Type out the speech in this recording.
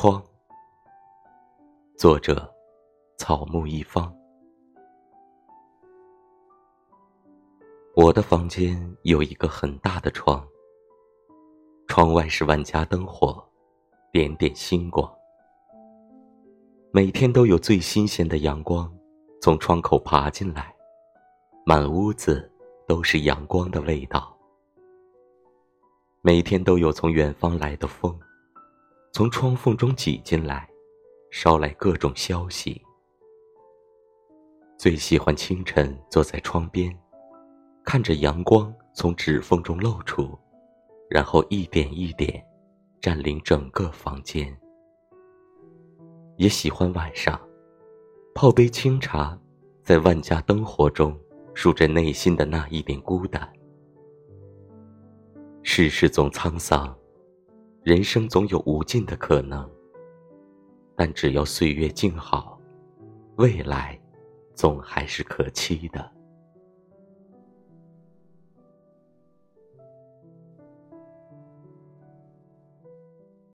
窗，作者：草木一方。我的房间有一个很大的窗，窗外是万家灯火，点点星光。每天都有最新鲜的阳光从窗口爬进来，满屋子都是阳光的味道。每天都有从远方来的风，从窗缝中挤进来，捎来各种消息。最喜欢清晨坐在窗边，看着阳光从指缝中露出，然后一点一点占领整个房间。也喜欢晚上，泡杯清茶，在万家灯火中数着内心的那一点孤单。世事总沧桑，人生总有无尽的可能。但只要岁月静好，未来总还是可期的。